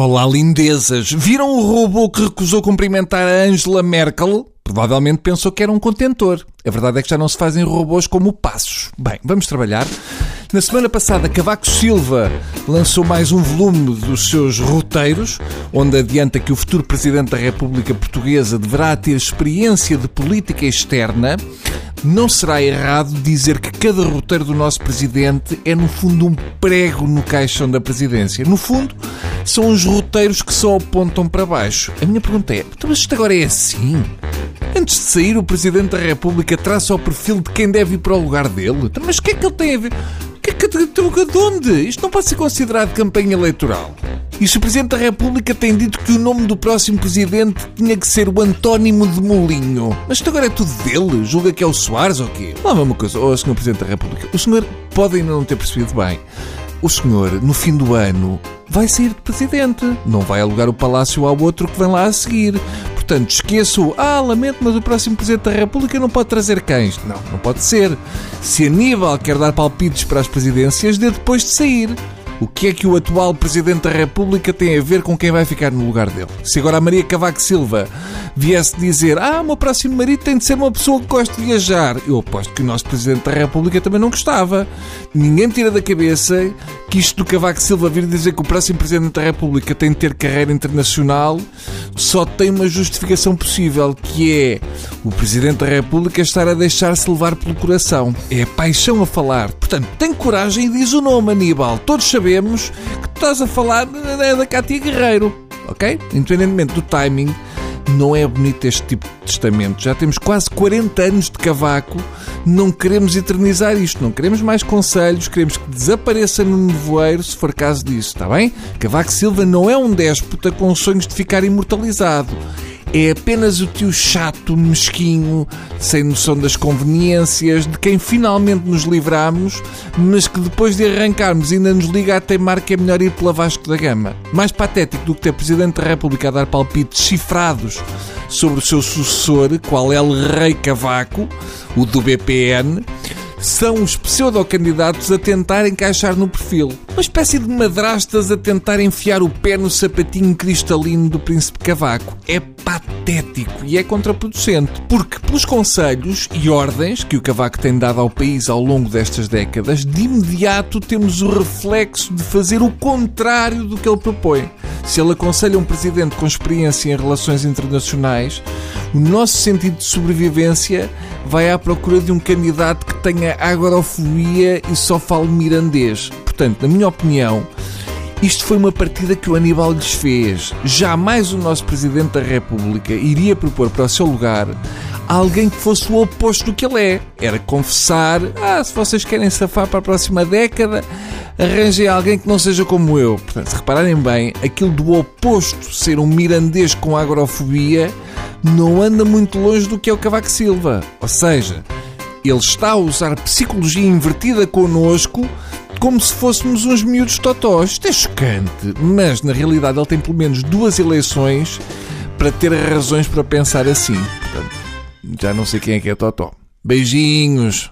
Olá, lindezas! Viram o robô que recusou cumprimentar a Angela Merkel? Provavelmente pensou que era um contentor. A verdade é que já não se fazem robôs como passos. Bem, vamos trabalhar. Na semana passada, Cavaco Silva lançou mais um volume dos seus roteiros, onde adianta que o futuro Presidente da República Portuguesa deverá ter experiência de política externa não será errado dizer que cada roteiro do nosso presidente é, no fundo, um prego no caixão da presidência. No fundo, são os roteiros que só apontam para baixo. A minha pergunta é: então, mas isto agora é assim? Antes de sair, o Presidente da República traça o perfil de quem deve ir para o lugar dele. Então, mas o que é que ele tem a ver? O que é que, de onde? Isto não pode ser considerado campanha eleitoral. E se o Presidente da República tem dito que o nome do próximo Presidente tinha que ser o Antónimo de Molinho. Mas isto agora é tudo dele? Julga que é o Soares ou quê? Lá uma coisa, oh, Sr. Presidente da República, o senhor pode ainda não ter percebido bem. O senhor, no fim do ano, vai sair de Presidente. Não vai alugar o palácio ao outro que vem lá a seguir. Portanto, esqueço, ah, lamento, mas o próximo Presidente da República não pode trazer cães. Não, não pode ser. Se Aníbal quer dar palpites para as presidências, dê depois de sair. O que é que o atual Presidente da República tem a ver com quem vai ficar no lugar dele? Se agora a Maria Cavaco Silva viesse dizer ah, o meu próximo marido tem de ser uma pessoa que gosta de viajar, eu aposto que o nosso Presidente da República também não gostava. Ninguém tira da cabeça que isto do Cavaco Silva vir dizer que o próximo Presidente da República tem de ter carreira internacional só tem uma justificação possível, que é o Presidente da República estar a deixar-se levar pelo coração. É a paixão a falar. Portanto, tem coragem e diz o nome, Aníbal. Todos sabemos que tu estás a falar da Cátia Guerreiro, ok? Independentemente do timing, não é bonito este tipo de testamento. Já temos quase 40 anos de cavaco, não queremos eternizar isto, não queremos mais conselhos, queremos que desapareça no nevoeiro se for caso disso, está bem? Cavaco Silva não é um déspota com sonhos de ficar imortalizado é apenas o tio chato, mesquinho, sem noção das conveniências, de quem finalmente nos livramos, mas que depois de arrancarmos ainda nos liga a teimar que é melhor ir pela Vasco da Gama. Mais patético do que ter Presidente da República a dar palpites cifrados sobre o seu sucessor, qual é o Rei Cavaco, o do BPN, são os pseudo-candidatos a tentar encaixar no perfil. Uma espécie de madrastas a tentar enfiar o pé no sapatinho cristalino do Príncipe Cavaco. É patético e é contraproducente, porque pelos conselhos e ordens que o Cavaco tem dado ao país ao longo destas décadas, de imediato temos o reflexo de fazer o contrário do que ele propõe. Se ele aconselha um presidente com experiência em relações internacionais, o nosso sentido de sobrevivência vai à procura de um candidato que tenha agorafobia e só fale mirandês. Portanto, na minha opinião, isto foi uma partida que o Aníbal lhes fez. Jamais o nosso Presidente da República iria propor para o seu lugar alguém que fosse o oposto do que ele é. Era confessar: ah, se vocês querem safar para a próxima década, arranjem alguém que não seja como eu. Portanto, se repararem bem, aquilo do oposto, ser um mirandês com agrofobia, não anda muito longe do que é o Cavaco Silva. Ou seja, ele está a usar psicologia invertida connosco como se fôssemos uns miúdos totós. Isto é chocante, mas na realidade ele tem pelo menos duas eleições para ter razões para pensar assim. Portanto, já não sei quem é que é totó. Beijinhos!